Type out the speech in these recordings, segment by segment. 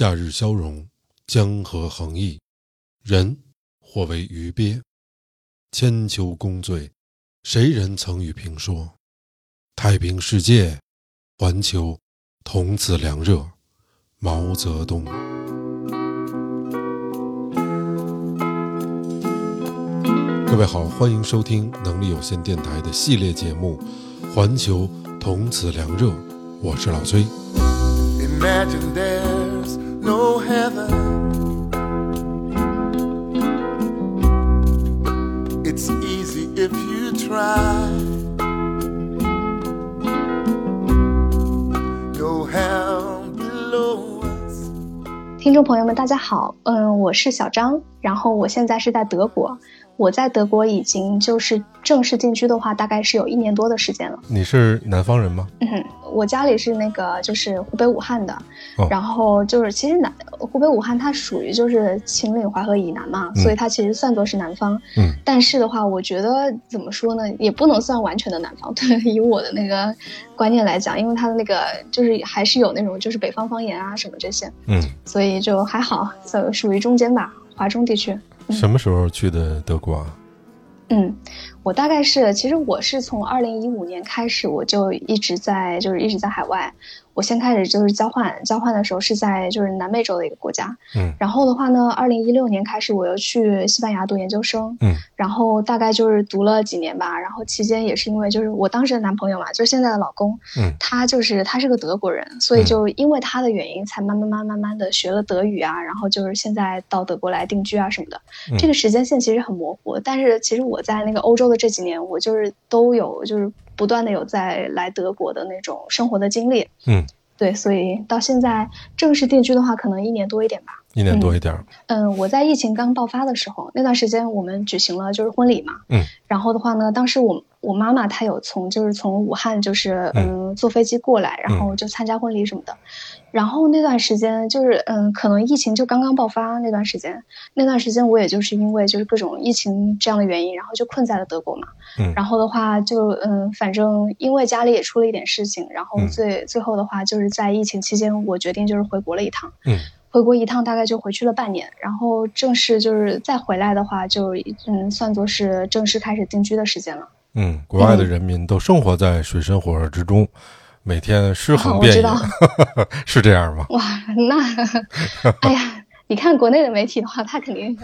夏日消融，江河横溢，人或为鱼鳖。千秋功罪，谁人曾与评说？太平世界，环球同此凉热。毛泽东。各位好，欢迎收听能力有限电台的系列节目《环球同此凉热》，我是老崔。Imagine 听众朋友们，大家好，嗯，我是小张，然后我现在是在德国。我在德国已经就是正式定居的话，大概是有一年多的时间了。你是南方人吗？嗯，我家里是那个就是湖北武汉的，然后就是其实南湖北武汉它属于就是秦岭淮河以南嘛，所以它其实算作是南方。嗯，但是的话，我觉得怎么说呢，也不能算完全的南方。对，以我的那个观念来讲，因为它的那个就是还是有那种就是北方方言啊什么这些。嗯，所以就还好，属属于中间吧，华中地区。什么时候去的德国啊？嗯，我大概是，其实我是从二零一五年开始，我就一直在，就是一直在海外。我先开始就是交换，交换的时候是在就是南美洲的一个国家，嗯，然后的话呢，二零一六年开始我又去西班牙读研究生，嗯，然后大概就是读了几年吧，然后期间也是因为就是我当时的男朋友嘛，就是现在的老公，嗯，他就是他是个德国人，所以就因为他的原因才慢慢慢慢慢的学了德语啊，然后就是现在到德国来定居啊什么的，这个时间线其实很模糊，但是其实我在那个欧洲的这几年，我就是都有就是。不断的有在来德国的那种生活的经历，嗯，对，所以到现在正式定居的话，可能一年多一点吧，一年多一点。嗯，我在疫情刚爆发的时候，那段时间我们举行了就是婚礼嘛，嗯，然后的话呢，当时我我妈妈她有从就是从武汉就是嗯坐飞机过来，然后就参加婚礼什么的。然后那段时间就是，嗯，可能疫情就刚刚爆发那段时间，那段时间我也就是因为就是各种疫情这样的原因，然后就困在了德国嘛。嗯。然后的话就，嗯，反正因为家里也出了一点事情，然后最最后的话就是在疫情期间，我决定就是回国了一趟。嗯。回国一趟大概就回去了半年，然后正式就是再回来的话，就嗯算作是正式开始定居的时间了。嗯，国外的人民都生活在水深火热之中。每天尸横遍野，是这样吗？哇，那，哎呀。你看国内的媒体的话，他肯定，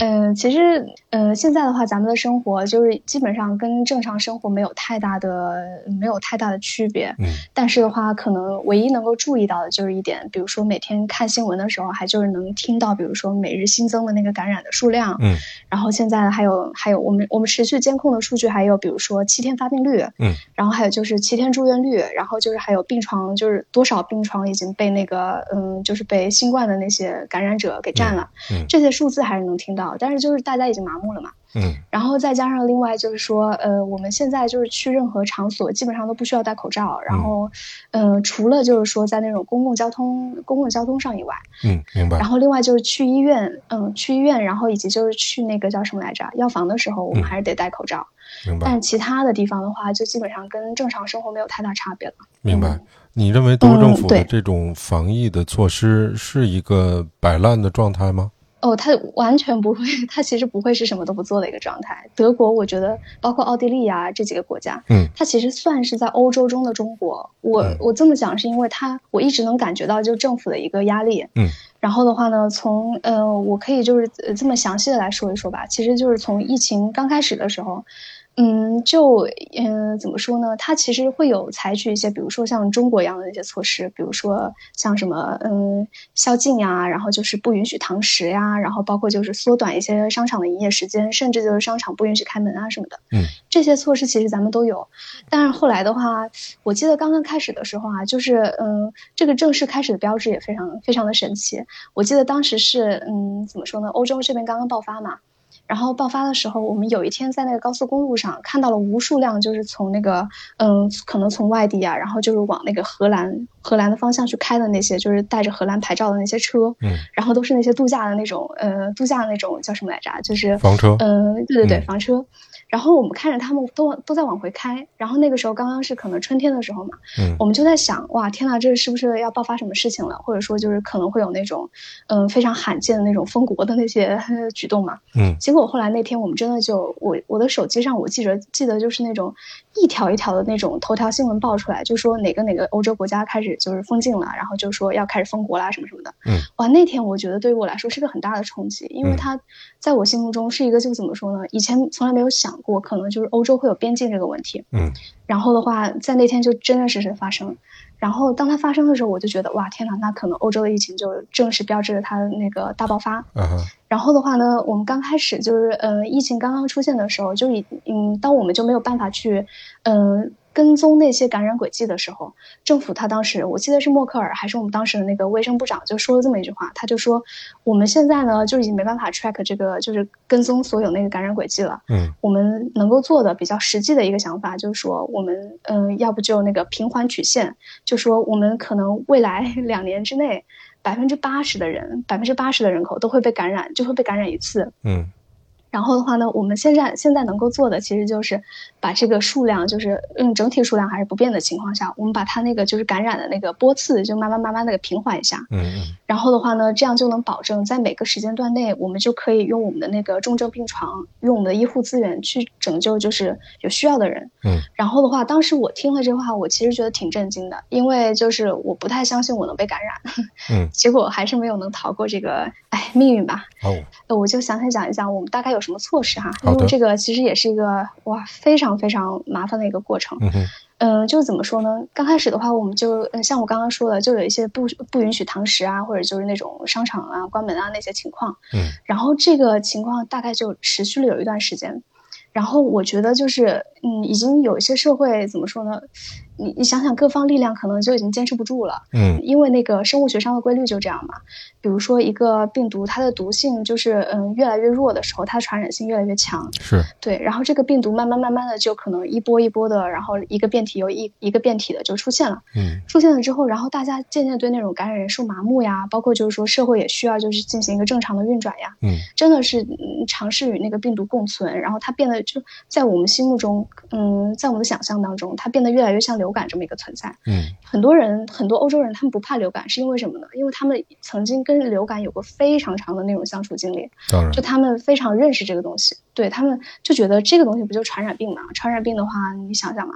嗯，其实，嗯，现在的话，咱们的生活就是基本上跟正常生活没有太大的没有太大的区别。嗯。但是的话，可能唯一能够注意到的就是一点，比如说每天看新闻的时候，还就是能听到，比如说每日新增的那个感染的数量。嗯。然后现在还有还有我们我们持续监控的数据，还有比如说七天发病率。嗯。然后还有就是七天住院率，然后就是还有病床，就是多少病床已经被那个嗯，就是被新冠的那些感染者。给占了，嗯这些数字还是能听到，但是就是大家已经麻木了嘛。嗯，然后再加上另外就是说，呃，我们现在就是去任何场所基本上都不需要戴口罩，然后，嗯，除了就是说在那种公共交通、公共交通上以外，嗯，明白。然后另外就是去医院，嗯，去医院，然后以及就是去那个叫什么来着，药房的时候，我们还是得戴口罩。明白。但其他的地方的话，就基本上跟正常生活没有太大差别了。明白。你认为德国政府的这种防疫的措施是一个摆烂的状态吗？哦，他完全不会，他其实不会是什么都不做的一个状态。德国，我觉得包括奥地利啊这几个国家，嗯，它其实算是在欧洲中的中国。我我这么讲是因为它，我一直能感觉到就政府的一个压力，嗯，然后的话呢，从呃，我可以就是这么详细的来说一说吧。其实就是从疫情刚开始的时候。嗯，就嗯，怎么说呢？它其实会有采取一些，比如说像中国一样的一些措施，比如说像什么嗯宵禁呀，然后就是不允许堂食呀，然后包括就是缩短一些商场的营业时间，甚至就是商场不允许开门啊什么的。嗯，这些措施其实咱们都有，但是后来的话，我记得刚刚开始的时候啊，就是嗯，这个正式开始的标志也非常非常的神奇。我记得当时是嗯，怎么说呢？欧洲这边刚刚爆发嘛。然后爆发的时候，我们有一天在那个高速公路上看到了无数辆，就是从那个嗯，可能从外地啊，然后就是往那个荷兰荷兰的方向去开的那些，就是带着荷兰牌照的那些车，嗯，然后都是那些度假的那种，呃，度假的那种叫什么来着？就是房车，嗯，对对对，嗯房车。然后我们看着他们都都在往回开，然后那个时候刚刚是可能春天的时候嘛，嗯我们就在想，哇，天呐，这是不是要爆发什么事情了？或者说就是可能会有那种，嗯、非常罕见的那种封国的那些呃 举动嘛？嗯结果后来那天我们真的就我我的手机上我记着记得就是那种一条一条的那种头条新闻爆出来，就说哪个哪个欧洲国家开始就是封禁了，然后就说要开始封国啦什么什么的。嗯，哇，那天我觉得对于我来说是个很大的冲击，因为嗯它在我心目中是一个就怎么说呢？以前从来没有想过可能就是欧洲会有边境这个问题。嗯然后的话，在那天就真真实实发生。然后当它发生的时候，我就觉得哇，天哪，那可能欧洲的疫情就正式标志着它的那个大爆发。然后的话呢，我们刚开始就是，呃，疫情刚刚出现的时候，就已，嗯，当我们就没有办法去，嗯、跟踪那些感染轨迹的时候，政府他当时，我记得是默克尔还是我们当时的那个卫生部长就说了这么一句话，他就说，我们现在呢就已经没办法 track 这个，就是跟踪所有那个感染轨迹了。嗯我们能够做的比较实际的一个想法，就是说，我们嗯、要不就那个平缓曲线，就说我们可能未来 两年之内，百分之八十的人，百分之八十的人口都会被感染，就会被感染一次。嗯然后的话呢，我们现在现在能够做的其实就是把这个数量，就是嗯整体数量还是不变的情况下，我们把它那个就是感染的那个波次就慢慢慢慢的给平缓一下。嗯嗯然后的话呢，这样就能保证在每个时间段内，我们就可以用我们的那个重症病床，用我们的医护资源去拯救就是有需要的人。嗯然后的话，当时我听了这话，我其实觉得挺震惊的，因为就是我不太相信我能被感染，嗯，结果还是没有能逃过这个哎命运吧。哦，呃，我就详细讲一讲我们大概有什么措施哈，因为这个其实也是一个哇非常非常麻烦的一个过程。嗯就怎么说呢？刚开始的话，我们就嗯，像我刚刚说的，就有一些不不允许堂食啊，或者就是那种商场啊关门啊那些情况。嗯然后这个情况大概就持续了有一段时间。然后我觉得就是，嗯，已经有一些社会怎么说呢？你你想想，各方力量可能就已经坚持不住了。嗯因为那个生物学上的规律就这样嘛。比如说一个病毒，它的毒性就是嗯越来越弱的时候，它传染性越来越强。是，对，然后这个病毒慢慢慢慢的就可能一波一波的，然后一个变体又一一个变体的就出现了。嗯出现了之后，然后大家渐渐对那种感染人数麻木呀，包括就是说社会也需要就是进行一个正常的运转呀，嗯真的是嗯尝试与那个病毒共存，然后它变得就在我们心目中，嗯，在我们的想象当中，它变得越来越像流感这么一个存在。嗯很多人，很多欧洲人，他们不怕流感，是因为什么呢？因为他们曾经跟流感有过非常长的那种相处经历，当然就，他们非常认识这个东西，对他们就觉得这个东西不就传染病嘛？传染病的话，你想想嘛，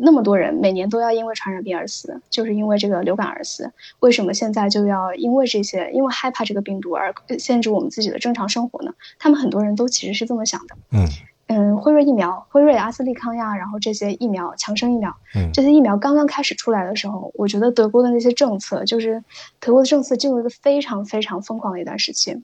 那么多人每年都要因为传染病而死，就是因为这个流感而死。为什么现在就要因为这些，因为害怕这个病毒而限制我们自己的正常生活呢？他们很多人都其实是这么想的。嗯嗯，辉瑞疫苗、辉瑞、阿斯利康呀，然后这些疫苗、强生疫苗，嗯这些疫苗刚刚开始出来的时候，我觉得德国的那些政策，就是德国的政策进入一个非常非常疯狂的一段时期。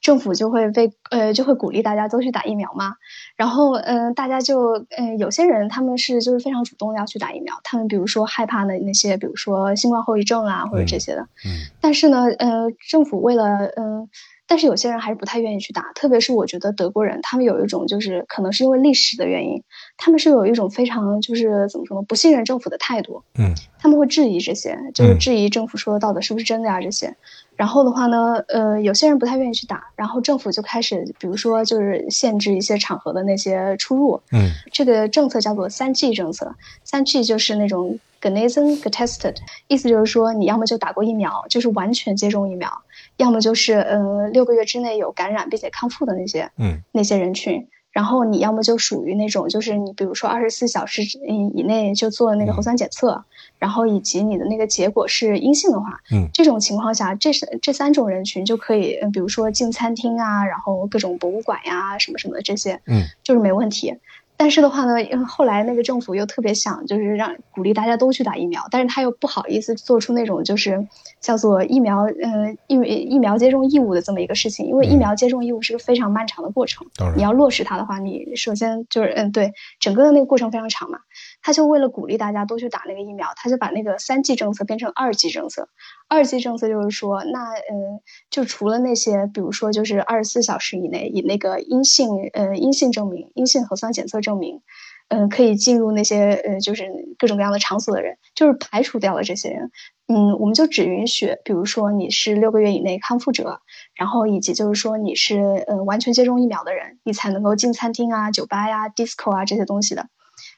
政府就会被呃就会鼓励大家都去打疫苗嘛，然后嗯、呃大家就嗯、呃有些人他们是就是非常主动要去打疫苗，他们比如说害怕的那些比如说新冠后遗症啊或者这些的，嗯但是呢，呃，政府为了，嗯、但是有些人还是不太愿意去打，特别是我觉得德国人，他们有一种就是可能是因为历史的原因，他们是有一种非常就是怎么说呢，不信任政府的态度，嗯他们会质疑这些，就是嗯质疑政府说的到底是不是真的呀、这些。然后的话呢，呃，有些人不太愿意去打，然后政府就开始，比如说就是限制一些场合的那些出入，嗯这个政策叫做三 G 政策，三 G 就是那种 genesen getested，意思就是说你要么就打过疫苗，就是完全接种疫苗，要么就是呃六个月之内有感染并且康复的那些嗯那些人群。然后你要么就属于那种，就是你比如说二十四小时以以内就做那个核酸检测，然后以及你的那个结果是阴性的话，嗯。这种情况下，这是这三种人群就可以，嗯比如说进餐厅啊，然后各种博物馆呀、什么什么的这些，嗯。就是没问题。但是的话呢，因为后来那个政府又特别想，就是让鼓励大家都去打疫苗，但是他又不好意思做出那种就是叫做疫苗，呃、疫疫苗接种义务的这么一个事情，因为疫苗接种义务是个非常漫长的过程，你要落实它的话，你首先就是嗯对整个的那个过程非常长嘛。他就为了鼓励大家都去打那个疫苗，他就把那个三剂政策变成二剂政策。二级政策就是说，那嗯，就除了那些，比如说就是二十四小时以内以那个阴性呃阴性证明、阴性核酸检测证明，嗯，可以进入那些呃就是各种各样的场所的人，就是排除掉了这些人。嗯，我们就只允许，比如说你是六个月以内康复者，然后以及就是说你是呃完全接种疫苗的人，你才能够进餐厅啊、酒吧呀、disco 啊这些东西的。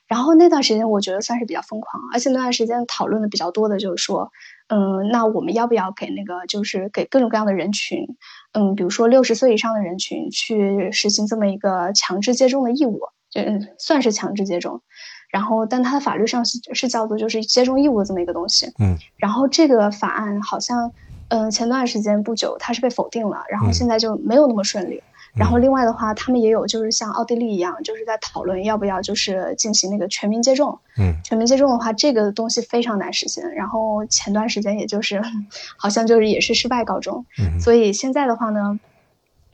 然后那段时间我觉得算是比较疯狂，而且那段时间讨论的比较多的就是说，嗯，那我们要不要给那个就是给各种各样的人群，嗯，比如说六十岁以上的人群去实行这么一个强制接种的义务，嗯，算是强制接种。然后，但它的法律上是是叫做就是接种义务的这么一个东西。嗯。然后这个法案好像，嗯，前段时间不久它是被否定了，然后现在就没有那么顺利。然后另外的话，他们也有就是像奥地利一样，就是在讨论要不要就是进行那个全民接种。嗯。全民接种的话，这个东西非常难实现。然后前段时间也就是，好像就是也是失败告终。嗯。所以现在的话呢。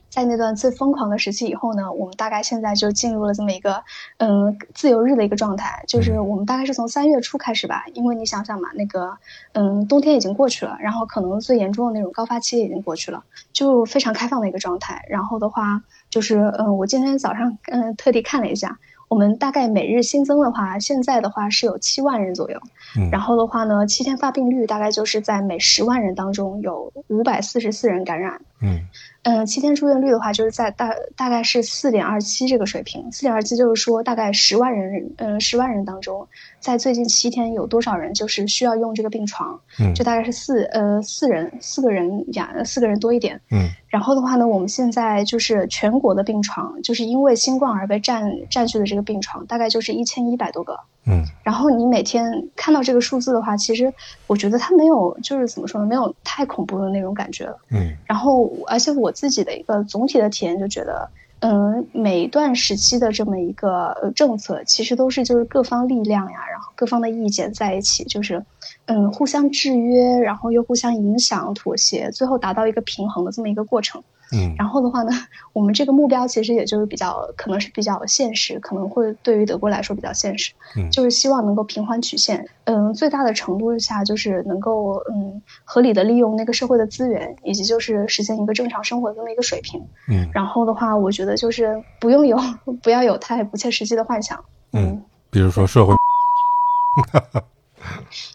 在那段最疯狂的时期以后呢，我们大概现在就进入了这么一个，嗯，自由日的一个状态。就是我们大概是从三月初开始吧，因为你想想嘛，那个，嗯，冬天已经过去了，然后可能最严重的那种高发期已经过去了，就非常开放的一个状态。然后的话，就是，嗯，我今天早上，嗯，特地看了一下。我们大概每日新增的话，现在的话是有七万人左右。嗯，然后的话呢，七天发病率大概就是在每十万人当中有五百四十四人感染。嗯，嗯，七天住院率的话，就是在大大概是四点二七这个水平。四点二七就是说，大概十万人，嗯，十万人当中，在最近七天有多少人就是需要用这个病床？嗯，就大概是四呃四人四个人呀，四个人多一点。嗯。然后的话呢，我们现在就是全国的病床，就是因为新冠而被占占据的这个病床，大概就是一千一百多个。嗯。然后你每天看到这个数字的话，其实我觉得它没有，就是怎么说呢，没有太恐怖的那种感觉了。嗯。然后，而且我自己的一个总体的体验就觉得，嗯，每一段时期的这么一个政策，其实都是就是各方力量呀，然后各方的意见在一起，就是。嗯，互相制约，然后又互相影响、妥协，最后达到一个平衡的这么一个过程。嗯，然后的话呢，我们这个目标其实也就是比较，可能是比较现实，可能会对于德国来说比较现实。嗯，就是希望能够平缓曲线，嗯，最大的程度下就是能够嗯合理的利用那个社会的资源，以及就是实现一个正常生活的这么一个水平。嗯，然后的话，我觉得就是不用有 不要有太不切实际的幻想。嗯，比如说社会。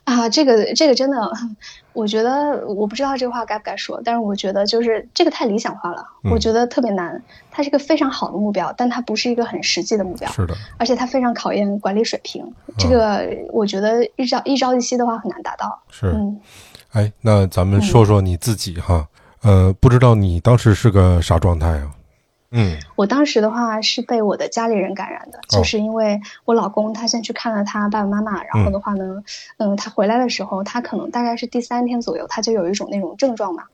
啊，这个这个真的，我觉得我不知道这话该不该说，但是我觉得就是这个太理想化了，我觉得特别难。它是一个非常好的目标，但它不是一个很实际的目标。是的，而且它非常考验管理水平。这个我觉得一朝一朝一夕的话很难达到。是，嗯哎，那咱们说说你自己哈，呃，不知道你当时是个啥状态啊？嗯，我当时的话是被我的家里人感染的，就是因为我老公他先去看了他爸爸妈妈，然后的话呢，嗯，他回来的时候，他可能大概是第三天左右，他就有一种那种症状嘛，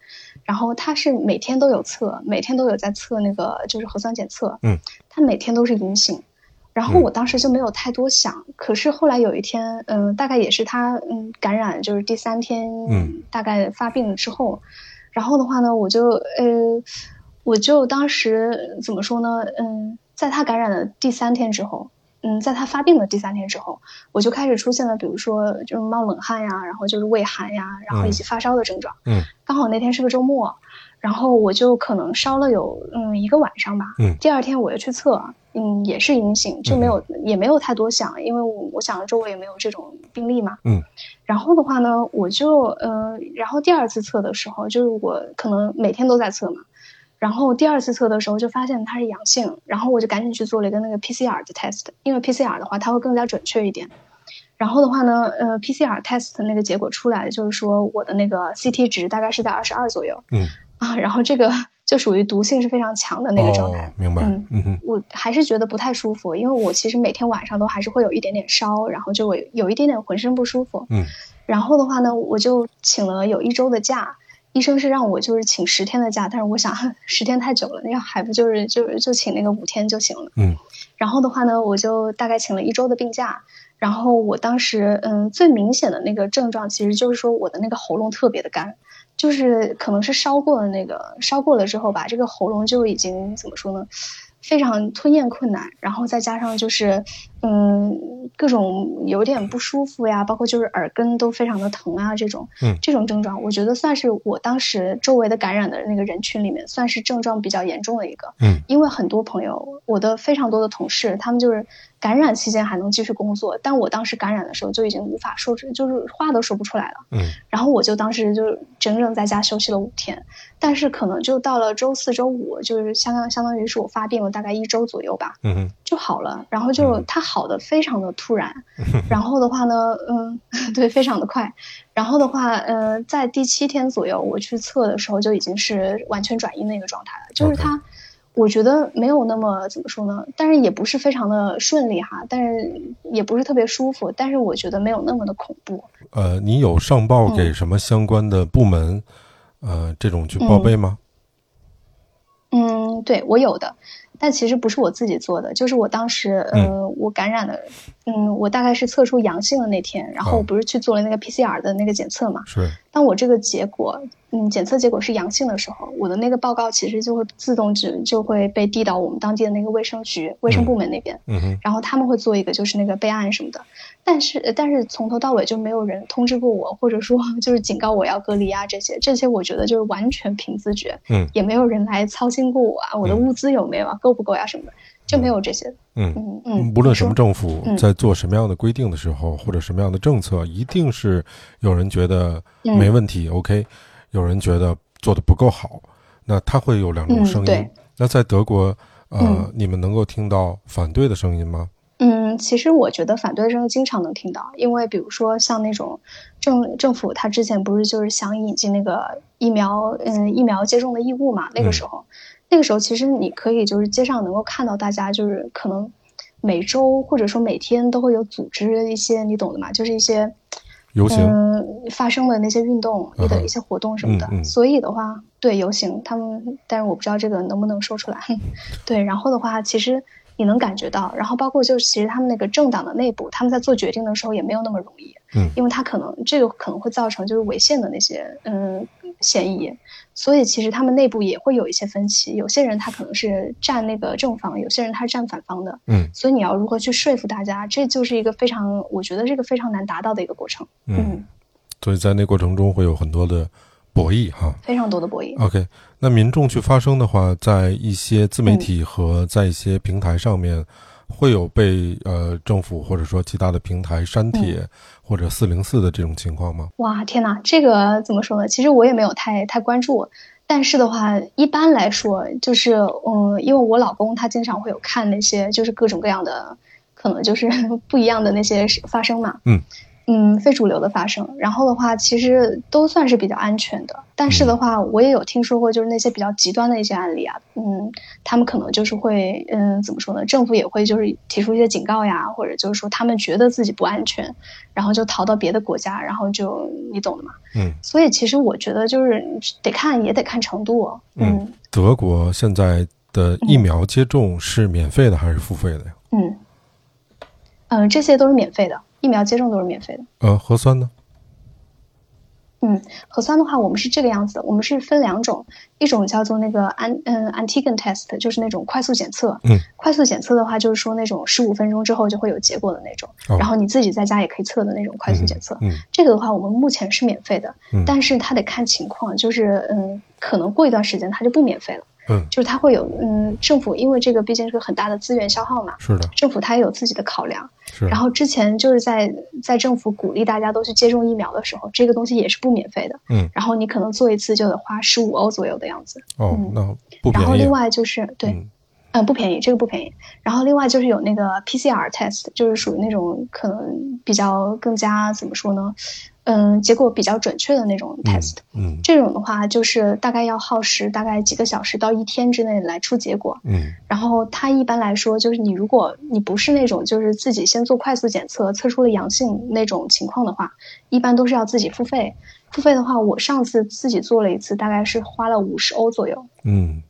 然后他是每天都有测，每天都有在测那个就是核酸检测，嗯，他每天都是阴性，然后我当时就没有太多想，可是后来有一天，嗯，大概也是他嗯感染就是第三天，嗯，大概发病了之后，然后的话呢，我就呃。我就当时怎么说呢？嗯，在他感染的第三天之后，嗯，在他发病的第三天之后，我就开始出现了，比如说就是冒冷汗呀，然后就是畏寒呀，然后以及发烧的症状。嗯，刚好那天是个周末，然后我就可能烧了有嗯一个晚上吧。嗯，第二天我又去测，嗯，也是阴性，就没有也没有太多想，因为我我想周围也没有这种病例嘛。嗯，然后的话呢，我就呃，然后第二次测的时候，就是我可能每天都在测嘛。然后第二次测的时候就发现它是阳性，然后我就赶紧去做了一个那个 PCR 的 test，因为 PCR 的话它会更加准确一点。然后的话呢，呃，PCR test 那个结果出来就是说我的那个 CT 值大概是在二十二左右。嗯。啊，然后这个就属于毒性是非常强的那个状态。明白。嗯嗯。我还是觉得不太舒服，因为我其实每天晚上都还是会有一点点烧，然后就会有一点点浑身不舒服。嗯。然后的话呢，我就请了有一周的假。医生是让我就是请十天的假，但是我想十天太久了，那要还不就是就就请那个五天就行了。嗯，然后的话呢，我就大概请了一周的病假。然后我当时嗯，最明显的那个症状其实就是说我的那个喉咙特别的干，就是可能是烧过了那个烧过了之后吧，这个喉咙就已经怎么说呢，非常吞咽困难。然后再加上就是嗯，各种有点不舒服呀，包括就是耳根都非常的疼啊，这种，嗯，这种症状，我觉得算是我当时周围的感染的那个人群里面，算是症状比较严重的一个，嗯，因为很多朋友，我的非常多的同事，他们就是感染期间还能继续工作，但我当时感染的时候就已经无法说，就是话都说不出来了，嗯，然后我就当时就整整在家休息了五天，但是可能就到了周四周五，就是相当相当于是我发病了大概一周左右吧，嗯哼，就好了，然后就它好的非常的突然，然后的话呢，嗯，对，非常的快，然后的话，呃，在第七天左右我去测的时候就已经是完全转阴的一个状态了，就是它，我觉得没有那么怎么说呢，但是也不是非常的顺利哈，但是也不是特别舒服，但是我觉得没有那么的恐怖。呃，你有上报给什么相关的部门，呃，这种去报备吗？嗯，对我有的。但其实不是我自己做的，就是我当时，呃，我感染的，嗯，我大概是测出阳性的那天，然后我不是去做了那个 PCR 的那个检测嘛？是。当我这个结果，嗯，检测结果是阳性的时候，我的那个报告其实就会自动就就会被递到我们当地的那个卫生局、卫生部门那边，嗯哼，然后他们会做一个就是那个备案什么的，但是但是从头到尾就没有人通知过我，或者说 就是警告我要隔离啊这些，这些我觉得就是完全凭自觉，嗯，也没有人来操心过我啊，我的物资有没有啊，够不够呀什么的，就没有这些，嗯嗯嗯，无论什么政府在做什么样的规定的时候，或者什么样的政策，一定是有人觉得没问题，OK。有人觉得做的不够好，那他会有两种声音。那在德国，呃，你们能够听到反对的声音吗？嗯，其实我觉得反对声音经常能听到，因为比如说像那种政政府，他之前不是就是想引进那个疫苗，嗯，疫苗接种的义务嘛？那个时候，那个时候其实你可以就是街上能够看到大家就是可能每周或者说每天都会有组织一些，你懂的嘛？就是一些。游行，嗯，发生的那些运动你的一些活动什么的，所以的话，对游行，他们，但是我不知道这个能不能说出来。对，然后的话，其实你能感觉到，然后包括就是其实他们那个政党的内部，他们在做决定的时候也没有那么容易，嗯，因为他可能这个可能会造成就是违宪的那些嗯嫌疑。所以其实他们内部也会有一些分歧，有些人他可能是站那个正方，有些人他是站反方的。嗯，所以你要如何去说服大家，这就是一个非常，我觉得是一个非常难达到的一个过程。嗯，所以在那过程中会有很多的博弈哈，非常多的博弈。OK，那民众去发声的话，在一些自媒体和在一些平台上面，会有被呃政府或者说其他的平台删帖或者四零四的这种情况吗？哇，天哪，这个怎么说呢？其实我也没有太太关注，但是的话，一般来说，就是嗯，因为我老公他经常会有看那些就是各种各样的，可能就是 不一样的那些发生嘛。嗯。嗯，非主流的发生，然后的话，其实都算是比较安全的。但是的话，我也有听说过，就是那些比较极端的一些案例啊，嗯，他们可能就是会，嗯，怎么说呢？政府也会就是提出一些警告呀，或者就是说他们觉得自己不安全，然后就逃到别的国家，然后就你懂的嘛。嗯。所以其实我觉得就是得看，也得看程度。嗯。德国现在的疫苗接种是免费的还是付费的呀？嗯。嗯，这些都是免费的。疫苗接种都是免费的。呃，核酸呢？嗯，核酸的话，我们是这个样子的，我们是分两种，一种叫做那个安嗯 antigen test，就是那种快速检测。嗯，快速检测的话，就是说那种十五分钟之后就会有结果的那种，然后你自己在家也可以测的那种快速检测。嗯，这个的话，我们目前是免费的，但是它得看情况，就是嗯，可能过一段时间它就不免费了。嗯，就是它会有嗯，政府因为这个毕竟是个很大的资源消耗嘛，是的，政府它也有自己的考量。是。然后之前就是在在政府鼓励大家都去接种疫苗的时候，这个东西也是不免费的。嗯。然后你可能做一次就得花十五欧左右的样子。哦，那不便宜。然后另外就是对，嗯，不便宜，这个不便宜。然后另外就是有那个 PCR test，就是属于那种可能比较更加怎么说呢？嗯，结果比较准确的那种 test，嗯，这种的话就是大概要耗时大概几个小时到一天之内来出结果，嗯，然后它一般来说就是你如果你不是那种就是自己先做快速检测测出了阳性那种情况的话，一般都是要自己付费。付费的话，我上次自己做了一次，大概是花了五十欧左右。嗯，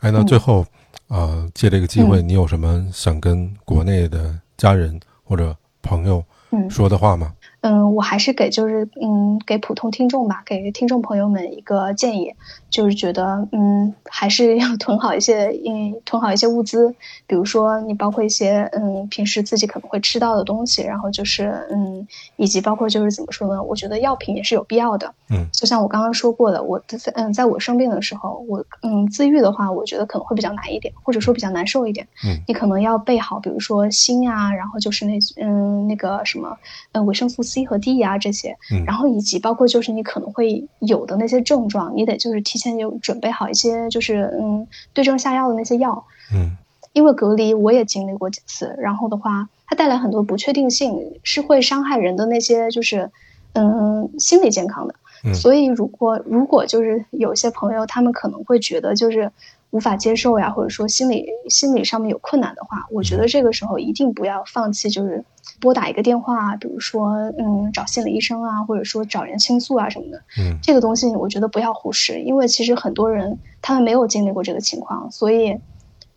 哎，那最后啊，借这个机会，你有什么想跟国内的家人或者朋友说的话吗？嗯，我还是给就是嗯给普通听众吧，给听众朋友们一个建议，就是觉得嗯还是要囤好一些嗯囤好一些物资，比如说你包括一些嗯平时自己可能会吃到的东西，然后就是嗯以及包括就是怎么说呢？我觉得药品也是有必要的。嗯，就像我刚刚说过的，我在嗯在我生病的时候，我嗯自愈的话，我觉得可能会比较难一点，或者说比较难受一点。嗯，你可能要备好，比如说锌啊，然后就是那嗯那个什么嗯维生素 C 和 D 啊这些，嗯然后以及包括就是你可能会有的那些症状，你得就是提前有准备好一些就是嗯对症下药的那些药。嗯因为隔离我也经历过几次，然后的话，它带来很多不确定性，是会伤害人的那些就是嗯心理健康的。嗯所以如果如果就是有些朋友他们可能会觉得就是无法接受呀，或者说心理心理上面有困难的话，我觉得这个时候一定不要放弃，就是拨打一个电话，比如说嗯找心理医生啊，或者说找人倾诉啊什么的。嗯这个东西我觉得不要忽视，因为其实很多人他们没有经历过这个情况，所以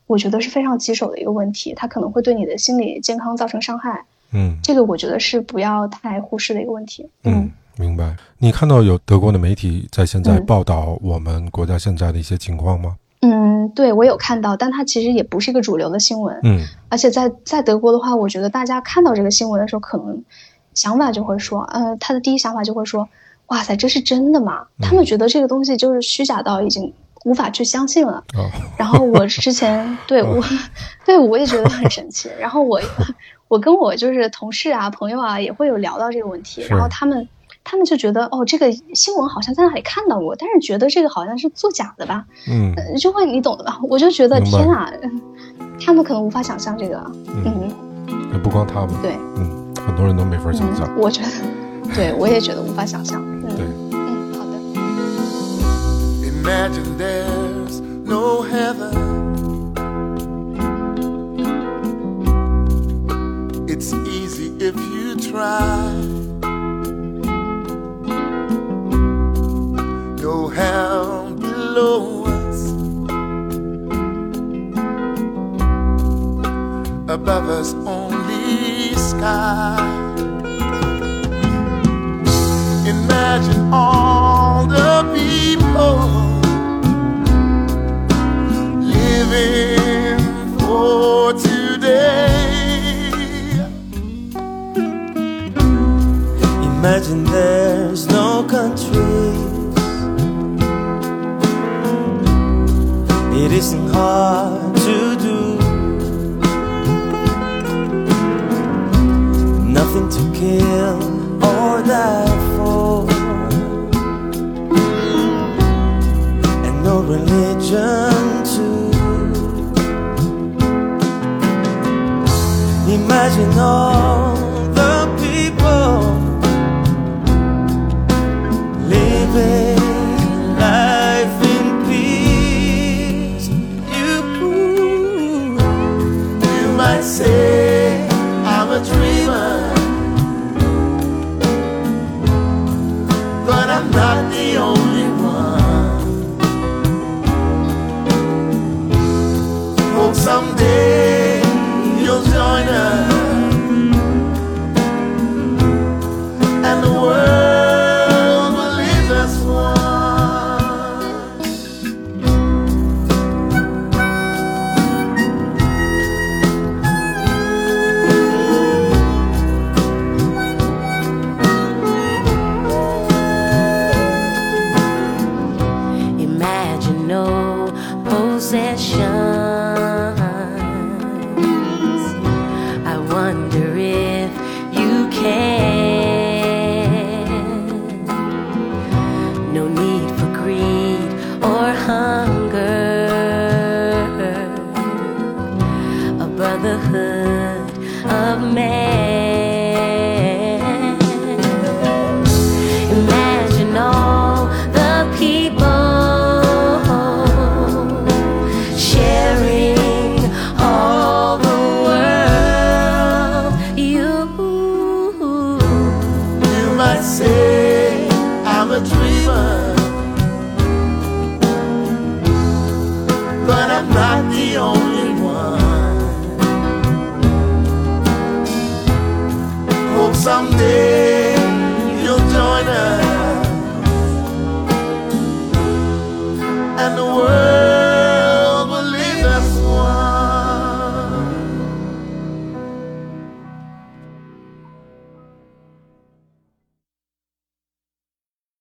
我觉得是非常棘手的一个问题，它可能会对你的心理健康造成伤害。嗯这个我觉得是不要太忽视的一个问题。嗯，明白。你看到有德国的媒体在现在嗯报道我们国家现在的一些情况吗？嗯，对我有看到，但它其实也不是一个主流的新闻。嗯而且在在德国的话，我觉得大家看到这个新闻的时候，可能想法就会说，呃，他的第一想法就会说，哇塞，这是真的吗？他们觉得这个东西就是虚假到已经无法去相信了。哦然后我之前 对我，对我也觉得很神奇。然后我，我跟我就是同事啊、朋友啊，也会有聊到这个问题。然后他们，他们就觉得，哦，这个新闻好像在哪里看到过，但是觉得这个好像是作假的吧？嗯呃就会你懂的吧？我就觉得天啊，他们可能无法想象这个。嗯，嗯，不光他们，对，嗯，很多人都没法想象。嗯，我觉得，对我也觉得无法想象。对嗯，嗯，好的。Imagine there's no heaven. It's easy if you try. Below us. Above us, only sky. Imagine all the people living for today. Imagine there's no countries. Hard to do. Nothing to kill or die for. And no religion too. Imagine all